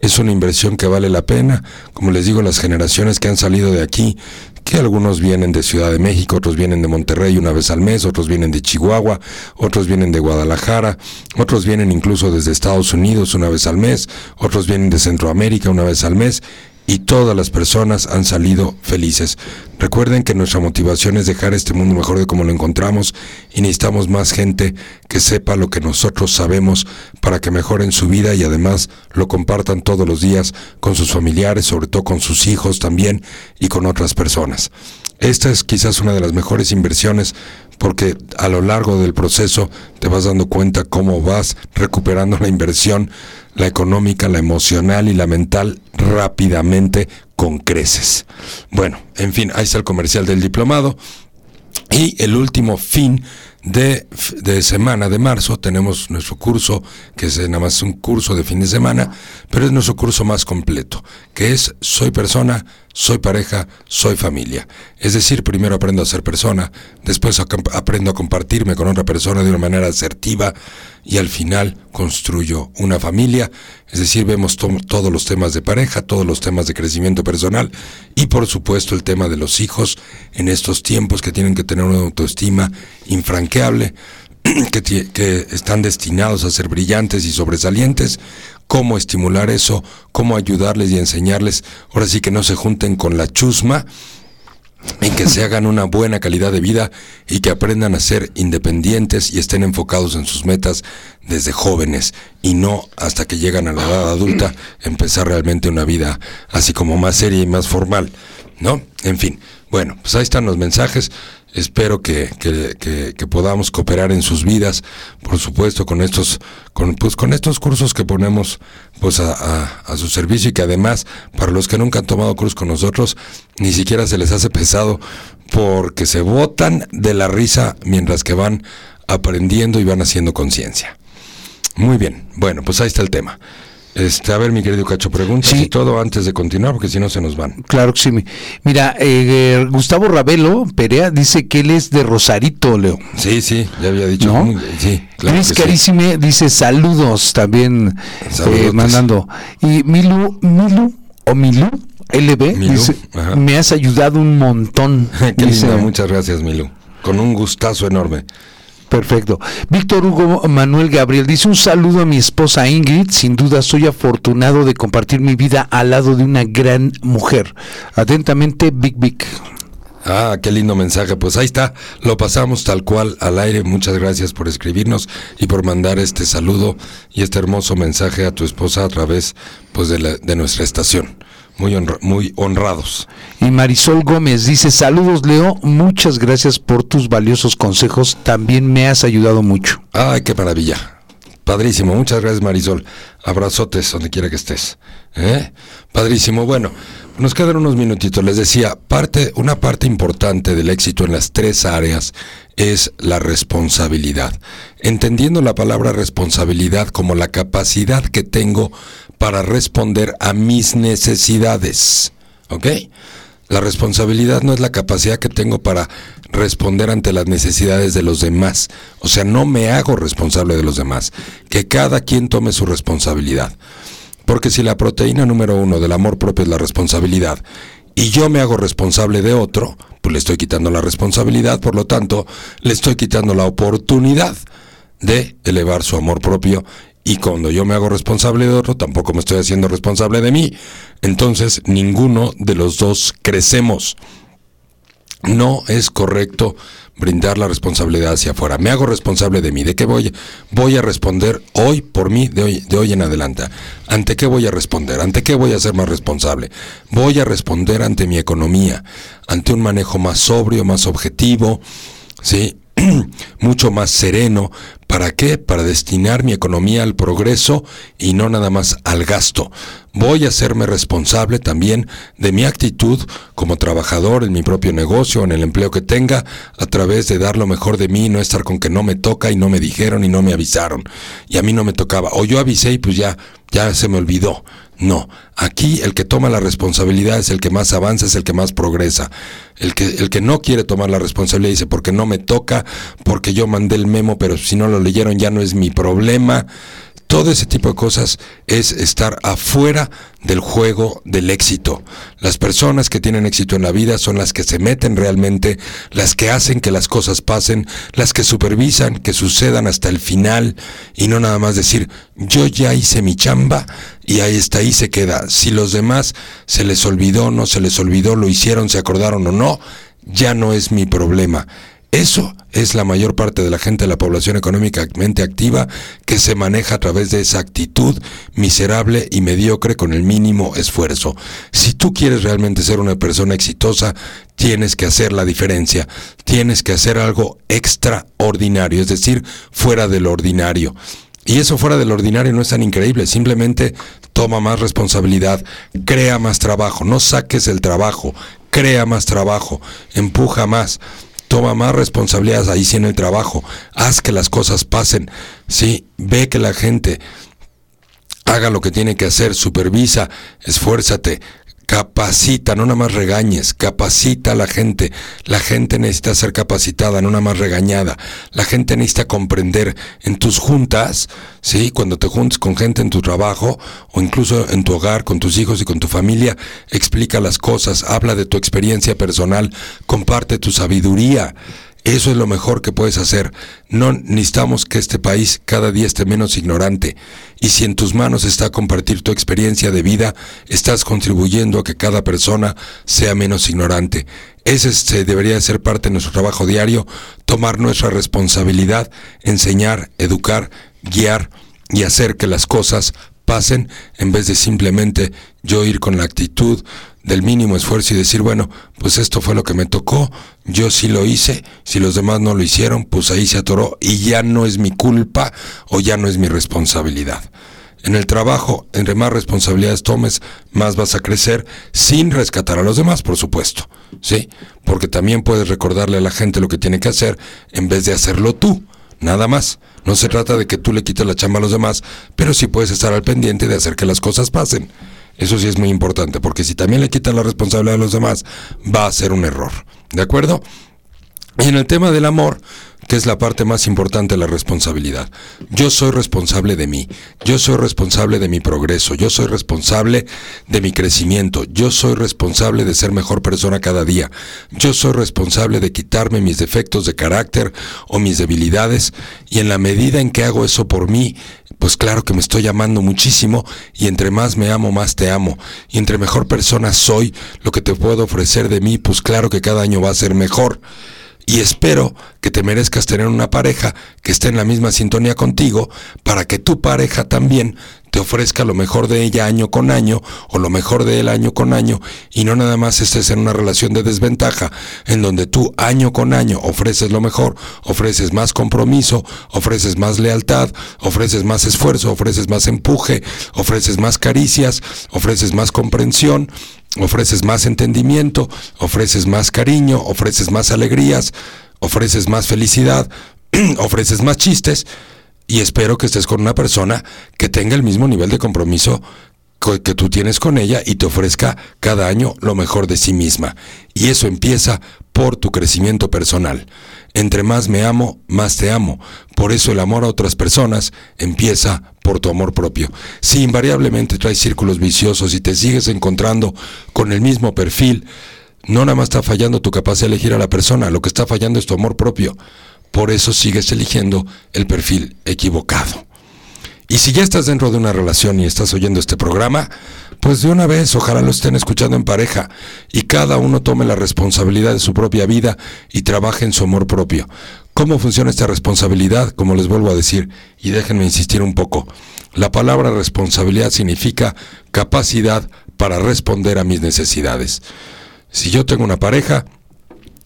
es una inversión que vale la pena, como les digo, las generaciones que han salido de aquí, que algunos vienen de Ciudad de México, otros vienen de Monterrey una vez al mes, otros vienen de Chihuahua, otros vienen de Guadalajara, otros vienen incluso desde Estados Unidos una vez al mes, otros vienen de Centroamérica una vez al mes, y todas las personas han salido felices. Recuerden que nuestra motivación es dejar este mundo mejor de como lo encontramos y necesitamos más gente que sepa lo que nosotros sabemos para que mejoren su vida y además lo compartan todos los días con sus familiares, sobre todo con sus hijos también y con otras personas. Esta es quizás una de las mejores inversiones porque a lo largo del proceso te vas dando cuenta cómo vas recuperando la inversión, la económica, la emocional y la mental rápidamente con creces. Bueno, en fin, ahí está el comercial del diplomado. Y el último fin de, de, semana de marzo tenemos nuestro curso, que es nada más un curso de fin de semana, pero es nuestro curso más completo, que es Soy persona, soy pareja, soy familia. Es decir, primero aprendo a ser persona, después aprendo a compartirme con otra persona de una manera asertiva y al final construyo una familia. Es decir, vemos todos los temas de pareja, todos los temas de crecimiento personal y por supuesto el tema de los hijos en estos tiempos que tienen que tener una autoestima infranqueable. [CLEARS THROAT] Que, que están destinados a ser brillantes y sobresalientes, cómo estimular eso, cómo ayudarles y enseñarles, ahora sí que no se junten con la chusma, y que se [LAUGHS] hagan una buena calidad de vida y que aprendan a ser independientes y estén enfocados en sus metas desde jóvenes y no hasta que llegan a la edad adulta [CLEARS THROAT] empezar realmente una vida así como más seria y más formal, ¿no? En fin, bueno, pues ahí están los mensajes. Espero que, que, podamos cooperar en sus vidas, por supuesto, con estos, con, pues, con estos cursos que ponemos pues, a, a, su servicio y que además, para los que nunca han tomado cursos con nosotros, ni siquiera se les hace pesado porque se botan de la risa mientras que van aprendiendo y van haciendo conciencia. Muy bien, bueno, pues ahí está el tema. Este, a ver, mi querido Cacho, pregunta sí. y todo antes de continuar, porque si no se nos van. Claro que sí. Mira, eh, Gustavo Ravelo Perea dice que él es de Rosarito, Leo. Sí, sí, ya había dicho. ¿No? sí, claro Luis Carísime dice saludos también eh, mandando. Y Milu, Milu o Milu, LB, Milú, dice, ajá. me has ayudado un montón. [LAUGHS] Qué Dice, lindo, muchas gracias, Milu. Con un gustazo enorme. Perfecto. Víctor Hugo Manuel Gabriel dice un saludo a mi esposa Ingrid. Sin duda soy afortunado de compartir mi vida al lado de una gran mujer. Atentamente, Big Big. Ah, qué lindo mensaje. Pues ahí está, lo pasamos tal cual al aire. Muchas gracias por escribirnos y por mandar este saludo y este hermoso mensaje a tu esposa a través pues, de, la, de nuestra estación. Muy, muy honrados. Y Marisol Gómez dice, saludos Leo, muchas gracias por tus valiosos consejos, también me has ayudado mucho. Ay, qué maravilla. Padrísimo, muchas gracias Marisol. Abrazotes donde quiera que estés. ¿Eh? Padrísimo. Bueno, nos quedan unos minutitos. Les decía, parte, una parte importante del éxito en las tres áreas es la responsabilidad. Entendiendo la palabra responsabilidad como la capacidad que tengo para responder a mis necesidades. ¿Ok? La responsabilidad no es la capacidad que tengo para responder ante las necesidades de los demás. O sea, no me hago responsable de los demás. Que cada quien tome su responsabilidad. Porque si la proteína número uno del amor propio es la responsabilidad y yo me hago responsable de otro, pues le estoy quitando la responsabilidad, por lo tanto, le estoy quitando la oportunidad de elevar su amor propio y cuando yo me hago responsable de otro, tampoco me estoy haciendo responsable de mí. Entonces, ninguno de los dos crecemos. No es correcto brindar la responsabilidad hacia afuera. Me hago responsable de mí. ¿De qué voy? Voy a responder hoy por mí, de hoy, de hoy en adelante. ¿Ante qué voy a responder? ¿Ante qué voy a ser más responsable? Voy a responder ante mi economía, ante un manejo más sobrio, más objetivo, ¿sí? [CLEARS THROAT] mucho más sereno. ¿Para qué? Para destinar mi economía al progreso y no nada más al gasto. Voy a hacerme responsable también de mi actitud como trabajador en mi propio negocio, en el empleo que tenga, a través de dar lo mejor de mí, no estar con que no me toca y no me dijeron y no me avisaron. Y a mí no me tocaba. O yo avisé y pues ya, ya se me olvidó. No, aquí el que toma la responsabilidad es el que más avanza, es el que más progresa. El que, el que no quiere tomar la responsabilidad dice, porque no me toca, porque yo mandé el memo, pero si no lo leyeron ya no es mi problema. Todo ese tipo de cosas es estar afuera del juego del éxito. Las personas que tienen éxito en la vida son las que se meten realmente, las que hacen que las cosas pasen, las que supervisan que sucedan hasta el final y no nada más decir yo ya hice mi chamba y ahí está, ahí se queda. Si los demás se les olvidó, no se les olvidó, lo hicieron, se acordaron o no, ya no es mi problema. Eso es la mayor parte de la gente de la población económicamente activa que se maneja a través de esa actitud miserable y mediocre con el mínimo esfuerzo. Si tú quieres realmente ser una persona exitosa, tienes que hacer la diferencia, tienes que hacer algo extraordinario, es decir, fuera del ordinario. Y eso fuera del ordinario no es tan increíble, simplemente toma más responsabilidad, crea más trabajo, no saques el trabajo, crea más trabajo, empuja más toma más responsabilidades ahí sí en el trabajo, haz que las cosas pasen, sí, ve que la gente haga lo que tiene que hacer, supervisa, esfuérzate, capacita, no nada más regañes, capacita a la gente. La gente necesita ser capacitada, no nada más regañada. La gente necesita comprender en tus juntas, ¿sí? Cuando te juntes con gente en tu trabajo o incluso en tu hogar, con tus hijos y con tu familia, explica las cosas, habla de tu experiencia personal, comparte tu sabiduría. Eso es lo mejor que puedes hacer. No necesitamos que este país cada día esté menos ignorante. Y si en tus manos está compartir tu experiencia de vida, estás contribuyendo a que cada persona sea menos ignorante. Ese debería ser parte de nuestro trabajo diario, tomar nuestra responsabilidad, enseñar, educar, guiar y hacer que las cosas pasen en vez de simplemente yo ir con la actitud del mínimo esfuerzo y decir, bueno, pues esto fue lo que me tocó, yo sí lo hice, si los demás no lo hicieron, pues ahí se atoró y ya no es mi culpa o ya no es mi responsabilidad. En el trabajo, entre más responsabilidades tomes, más vas a crecer sin rescatar a los demás, por supuesto. ¿Sí? Porque también puedes recordarle a la gente lo que tiene que hacer en vez de hacerlo tú. Nada más. No se trata de que tú le quites la chamba a los demás, pero sí puedes estar al pendiente de hacer que las cosas pasen. Eso sí es muy importante, porque si también le quitas la responsabilidad a los demás, va a ser un error. ¿De acuerdo? Y en el tema del amor, que es la parte más importante la responsabilidad. Yo soy responsable de mí, yo soy responsable de mi progreso, yo soy responsable de mi crecimiento, yo soy responsable de ser mejor persona cada día, yo soy responsable de quitarme mis defectos de carácter o mis debilidades y en la medida en que hago eso por mí, pues claro que me estoy amando muchísimo y entre más me amo, más te amo. Y entre mejor persona soy, lo que te puedo ofrecer de mí, pues claro que cada año va a ser mejor. Y espero que te merezcas tener una pareja que esté en la misma sintonía contigo para que tu pareja también te ofrezca lo mejor de ella año con año o lo mejor de él año con año y no nada más estés en una relación de desventaja en donde tú año con año ofreces lo mejor, ofreces más compromiso, ofreces más lealtad, ofreces más esfuerzo, ofreces más empuje, ofreces más caricias, ofreces más comprensión, ofreces más entendimiento, ofreces más cariño, ofreces más alegrías, ofreces más felicidad, ofreces más chistes y espero que estés con una persona que tenga el mismo nivel de compromiso que tú tienes con ella y te ofrezca cada año lo mejor de sí misma. Y eso empieza por tu crecimiento personal. Entre más me amo, más te amo. Por eso el amor a otras personas empieza por tu amor propio. Si invariablemente traes círculos viciosos y te sigues encontrando con el mismo perfil, no nada más está fallando tu capacidad de elegir a la persona, lo que está fallando es tu amor propio por eso sigues eligiendo el perfil equivocado. Y si ya estás dentro de una relación y estás oyendo este programa, pues de una vez ojalá lo estén escuchando en pareja y cada uno tome la responsabilidad de su propia vida y trabaje en su amor propio. ¿Cómo funciona esta responsabilidad? Como les vuelvo a decir, y déjenme insistir un poco, la palabra responsabilidad significa capacidad para responder a mis necesidades. Si yo tengo una pareja,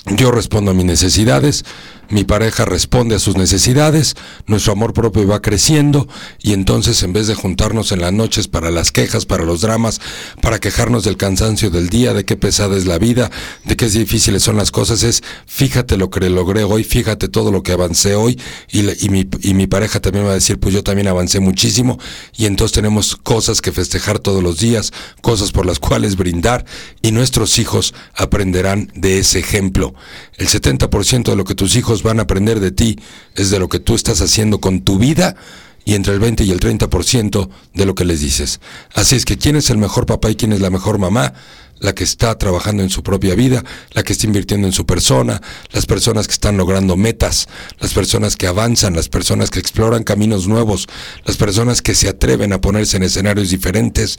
yo respondo a mis necesidades, mi pareja responde a sus necesidades, nuestro amor propio va creciendo y entonces en vez de juntarnos en las noches para las quejas, para los dramas, para quejarnos del cansancio del día, de qué pesada es la vida, de qué difíciles son las cosas, es fíjate lo que logré hoy, fíjate todo lo que avancé hoy y, mi, y mi pareja también va a decir pues yo también avancé muchísimo y entonces tenemos cosas que festejar todos los días, cosas por las cuales brindar y nuestros hijos aprenderán de ese ejemplo. El 70% de lo que tus hijos van a aprender de ti es de lo que tú estás haciendo con tu vida y entre el 20 y el 30% de lo que les dices. Así es que quién es el mejor papá y quién es la mejor mamá, la que está trabajando en su propia vida, la que está invirtiendo en su persona, las personas que están logrando metas, las personas que avanzan, las personas que exploran caminos nuevos, las personas que se atreven a ponerse en escenarios diferentes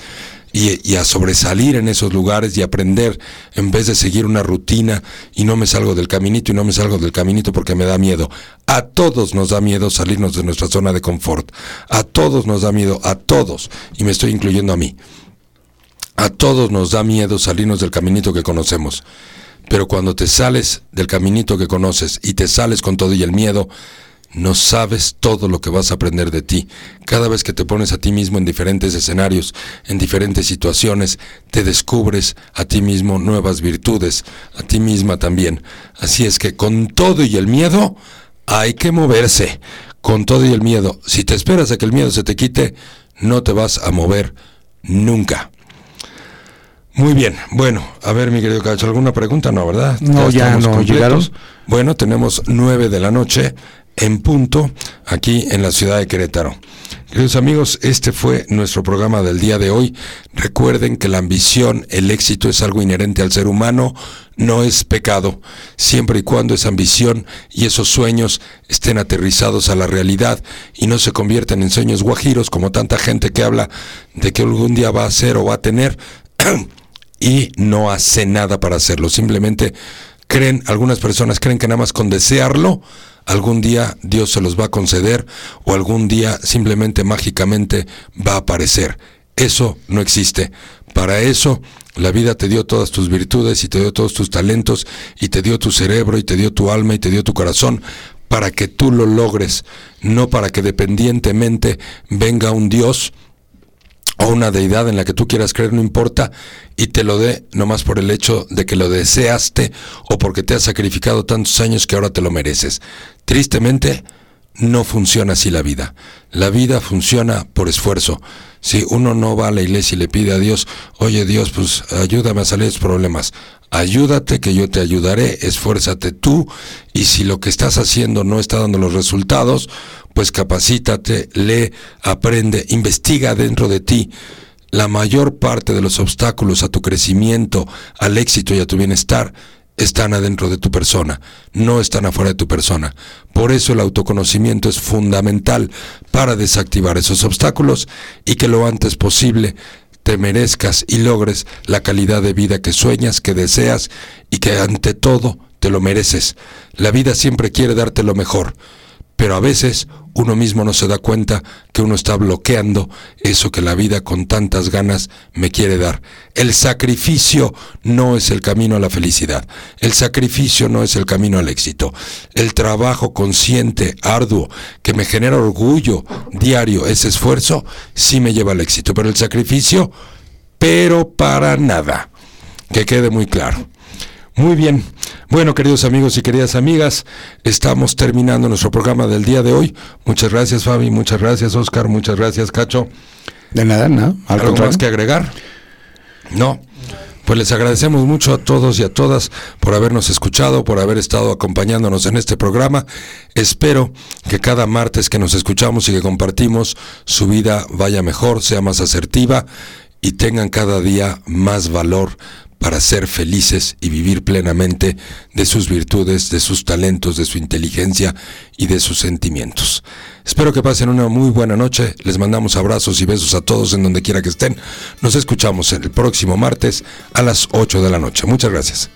y, a sobresalir en esos lugares y aprender en vez de seguir una rutina y no me salgo del caminito y no me salgo del caminito porque me da miedo. A todos nos da miedo salirnos de nuestra zona de confort. A todos nos da miedo, a todos. Y me estoy incluyendo a mí. A todos nos da miedo salirnos del caminito que conocemos. Pero cuando te sales del caminito que conoces y te sales con todo y el miedo, no sabes todo lo que vas a aprender de ti. Cada vez que te pones a ti mismo en diferentes escenarios, en diferentes situaciones, te descubres a ti mismo nuevas virtudes, a ti misma también. Así es que con todo y el miedo, hay que moverse. Con todo y el miedo. Si te esperas a que el miedo se te quite, no te vas a mover nunca. Muy bien, bueno, a ver, mi querido Cacho, ¿alguna pregunta? No, ¿verdad? No, ya, no llegaron. Bueno, tenemos nueve de la noche en punto aquí en la ciudad de Querétaro. Queridos amigos, este fue nuestro programa del día de hoy. Recuerden que la ambición, el éxito es algo inherente al ser humano, no es pecado, siempre y cuando esa ambición y esos sueños estén aterrizados a la realidad y no se conviertan en sueños guajiros como tanta gente que habla de que algún día va a ser o va a tener. [CLEARS THROAT] y no hace nada para hacerlo. Simplemente creen, algunas personas creen que nada más con desearlo, algún día Dios se los va a conceder o algún día simplemente mágicamente va a aparecer. Eso no existe. Para eso la vida te dio todas tus virtudes y te dio todos tus talentos y te dio tu cerebro y te dio tu alma y te dio tu corazón para que tú lo logres, no para que dependientemente venga un Dios o una deidad en la que tú quieras creer, no importa, y te lo dé nomás por el hecho de que lo deseaste o porque te has sacrificado tantos años que ahora te lo mereces. Tristemente, no funciona así la vida. La vida funciona por esfuerzo. Si uno no va a la iglesia y le pide a Dios, oye Dios, pues ayúdame a salir de los problemas. Ayúdate que yo te ayudaré, esfuérzate tú y si lo que estás haciendo no está dando los resultados, pues capacítate, lee, aprende, investiga dentro de ti. La mayor parte de los obstáculos a tu crecimiento, al éxito y a tu bienestar están adentro de tu persona, no están afuera de tu persona. Por eso el autoconocimiento es fundamental para desactivar esos obstáculos y que lo antes posible te merezcas y logres la calidad de vida que sueñas, que deseas y que ante todo te lo mereces. La vida siempre quiere darte lo mejor pero a veces uno mismo no se da cuenta que uno está bloqueando eso que la vida con tantas ganas me quiere dar. El sacrificio no es el camino a la felicidad. El sacrificio no es el camino al éxito. El trabajo consciente, arduo, que me genera orgullo diario, ese esfuerzo, sí me lleva al éxito. Pero el sacrificio, pero para nada. Que quede muy claro. Muy bien. Bueno, queridos amigos y queridas amigas, estamos terminando nuestro programa del día de hoy. Muchas gracias, Fabi. Muchas gracias, Oscar. Muchas gracias, Cacho. De nada, ¿no? ¿Algo más que agregar? No. Pues les agradecemos mucho a todos y a todas por habernos escuchado, por haber estado acompañándonos en este programa. Espero que cada martes que nos escuchamos y que compartimos, su vida vaya mejor, sea más asertiva y tengan cada día más valor para ser felices y vivir plenamente de sus virtudes, de sus talentos, de su inteligencia y de sus sentimientos. Espero que pasen una muy buena noche. Les mandamos abrazos y besos a todos en donde quiera que estén. Nos escuchamos el próximo martes a las 8 de la noche. Muchas gracias.